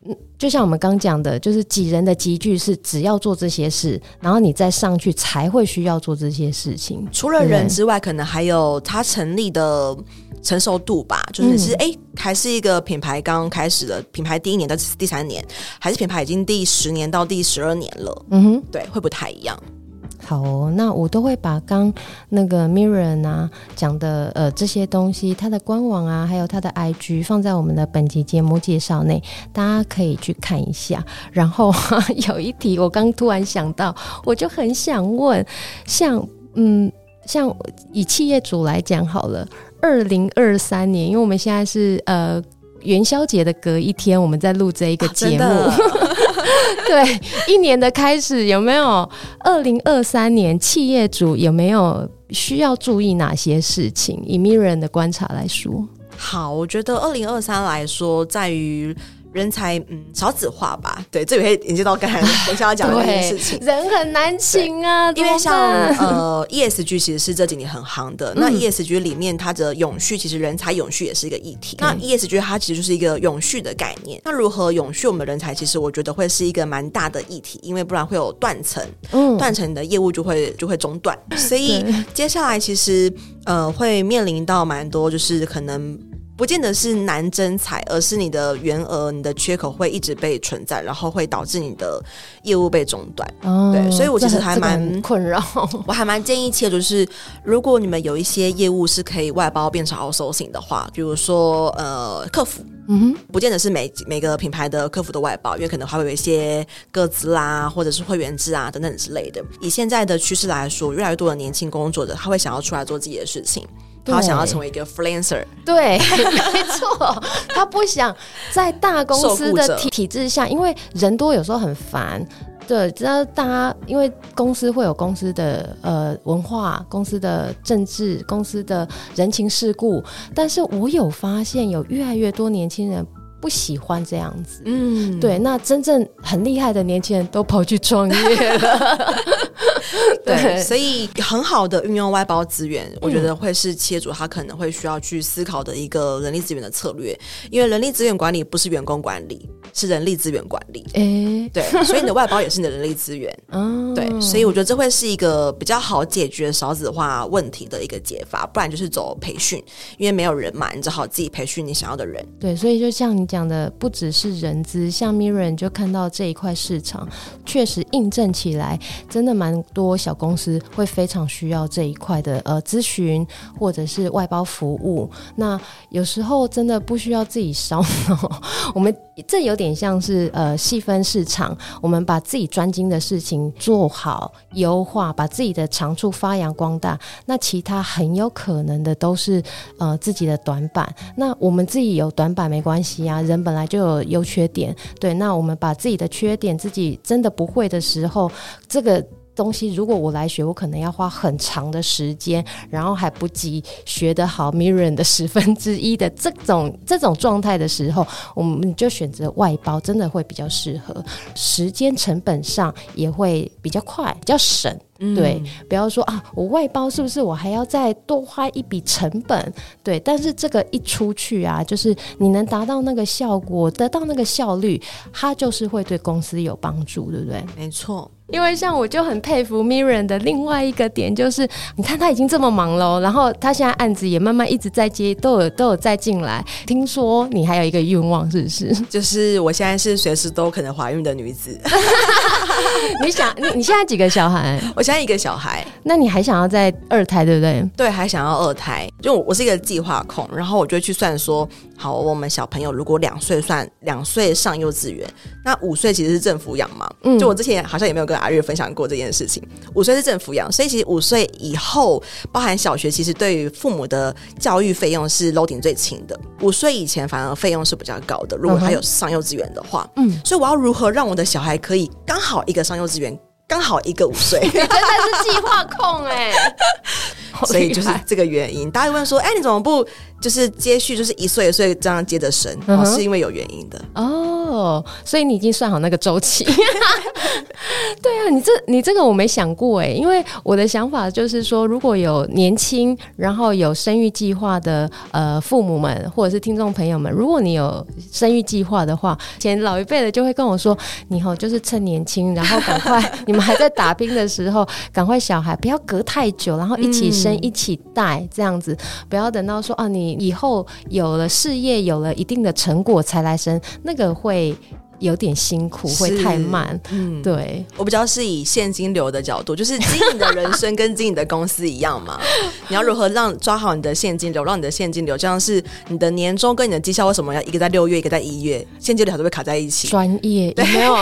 嗯就像我们刚讲的，就是几人的集聚是只要做这些事，然后你再上去才会需要做这些事情。除了人之外，可能还有他成立的成熟度吧。就是是哎、嗯，还是一个品牌刚开始的品牌第一年到第三年，还是品牌已经第十年到第十二年了？嗯哼，对，会不太一样。好哦，那我都会把刚那个 Mirren 啊讲的呃这些东西，它的官网啊，还有它的 IG 放在我们的本集节目介绍内，大家可以去看一下。然后 有一题，我刚突然想到，我就很想问，像嗯，像以企业主来讲好了，二零二三年，因为我们现在是呃元宵节的隔一天，我们在录这一个节目。啊 对，一年的开始有没有？二零二三年企业主有没有需要注意哪些事情？以 mirror 的观察来说，好，我觉得二零二三来说，在于人才嗯少子化吧，对，这也会引接到刚才等一下要讲的一件事情，人很难请啊，因为像呃 ESG 其实是这几年很行的，嗯、那 ESG 里面它的永续，其实人才永续也是一个议题。嗯、那 ESG 它其实就是一个永续的概念，那如何永续我们的人才，其实我觉得会是一个蛮大的议题，因为不然会有断层，嗯，断层的业务就会就会中断，所以接下来其实呃会面临到蛮多，就是可能。不见得是难征才，而是你的员额、你的缺口会一直被存在，然后会导致你的业务被中断。哦、对，所以我其实还蛮困扰。我还蛮建议，其实就是如果你们有一些业务是可以外包变成 outsourcing 的话，比如说呃客服，嗯哼，不见得是每每个品牌的客服都外包，因为可能还会有一些个资啦，或者是会员制啊等等之类的。以现在的趋势来说，越来越多的年轻工作者他会想要出来做自己的事情。他想要成为一个 freelancer，对，没错，他不想在大公司的体体制下，因为人多有时候很烦。对，知道大家因为公司会有公司的呃文化、公司的政治、公司的人情世故，但是我有发现有越来越多年轻人不喜欢这样子。嗯，对，那真正很厉害的年轻人都跑去创业了。对，对，所以很好的运用外包资源，我觉得会是企业主他可能会需要去思考的一个人力资源的策略，因为人力资源管理不是员工管理，是人力资源管理。哎、欸，对，所以你的外包也是你的人力资源。嗯，对，所以我觉得这会是一个比较好解决少子化问题的一个解法，不然就是走培训，因为没有人嘛，你只好自己培训你想要的人。对，所以就像你讲的，不只是人资，像 Miriam 就看到这一块市场确实印证起来，真的蛮。多小公司会非常需要这一块的呃咨询或者是外包服务，那有时候真的不需要自己烧脑，我们这有点像是呃细分市场，我们把自己专精的事情做好优化，把自己的长处发扬光大，那其他很有可能的都是呃自己的短板。那我们自己有短板没关系啊，人本来就有优缺点，对，那我们把自己的缺点自己真的不会的时候，这个。东西如果我来学，我可能要花很长的时间，然后还不及学得好，Mirian 的十分之一的这种 这种状态的时候，我们就选择外包，真的会比较适合，时间成本上也会比较快，比较省。对，不要说啊，我外包是不是我还要再多花一笔成本？对，但是这个一出去啊，就是你能达到那个效果，得到那个效率，它就是会对公司有帮助，对不对？没错。因为像我就很佩服 Miriam 的另外一个点，就是你看他已经这么忙了，然后他现在案子也慢慢一直在接，都有都有在进来。听说你还有一个愿望，是不是？就是我现在是随时都可能怀孕的女子。你想你你现在几个小孩？我现在一个小孩。那你还想要再二胎，对不对？对，还想要二胎。就我是一个计划控，然后我就去算说，好，我们小朋友如果两岁算两岁上幼稚园，那五岁其实是政府养嘛。嗯，就我之前好像也没有跟阿月分享过这件事情。五岁是政府养，所以其实五岁以后，包含小学，其实对于父母的教育费用是 loading 最轻的。五岁以前反而费用是比较高的，如果他有上幼稚园的话。嗯，所以我要如何让我的小孩可以刚好一个上幼稚园，刚好一个五岁？你真的是计划控哎、欸！所以就是这个原因，大家问说：“哎，你怎么不就是接续，就是一岁一岁这样接着生？”哦、uh，huh. 是因为有原因的哦。所以你已经算好那个周期。对啊，你这你这个我没想过哎，因为我的想法就是说，如果有年轻然后有生育计划的呃父母们或者是听众朋友们，如果你有生育计划的话，前老一辈的就会跟我说：“你以后就是趁年轻，然后赶快 你们还在打拼的时候，赶快小孩不要隔太久，然后一起生。”一起带这样子，不要等到说啊，你以后有了事业，有了一定的成果才来生，那个会有点辛苦，是会太慢。嗯，对，我比较是以现金流的角度，就是经营的人生跟经营的公司一样嘛。你要如何让抓好你的现金流，让你的现金流，就像是你的年终跟你的绩效，为什么要一个在六月，一个在一月，现金流都会卡在一起？专业，对，没有。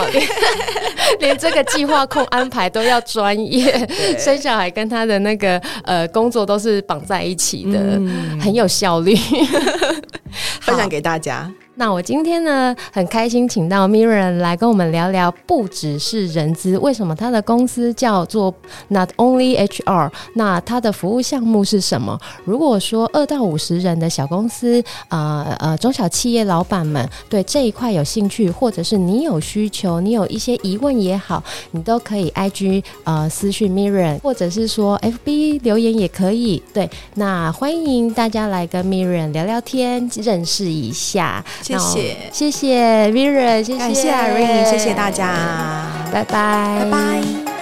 连这个计划控安排都要专业，对生小孩跟他的那个呃工作都是绑在一起的，嗯、很有效率。分享给大家。那我今天呢，很开心请到 Mirren 来跟我们聊聊，不只是人资，为什么他的公司叫做 Not Only HR？那他的服务项目是什么？如果说二到五十人的小公司，呃呃，中小企业老板们对这一块有兴趣，或者是你有需求，你有一些疑问也好，你都可以 IG 呃私讯 Mirren，或者是说 FB 留言也可以。对，那欢迎大家来跟 Mirren 聊聊天，认识一下。谢谢，谢谢 Miriam，谢谢，感谢 Irene，谢谢大家，拜拜，拜拜。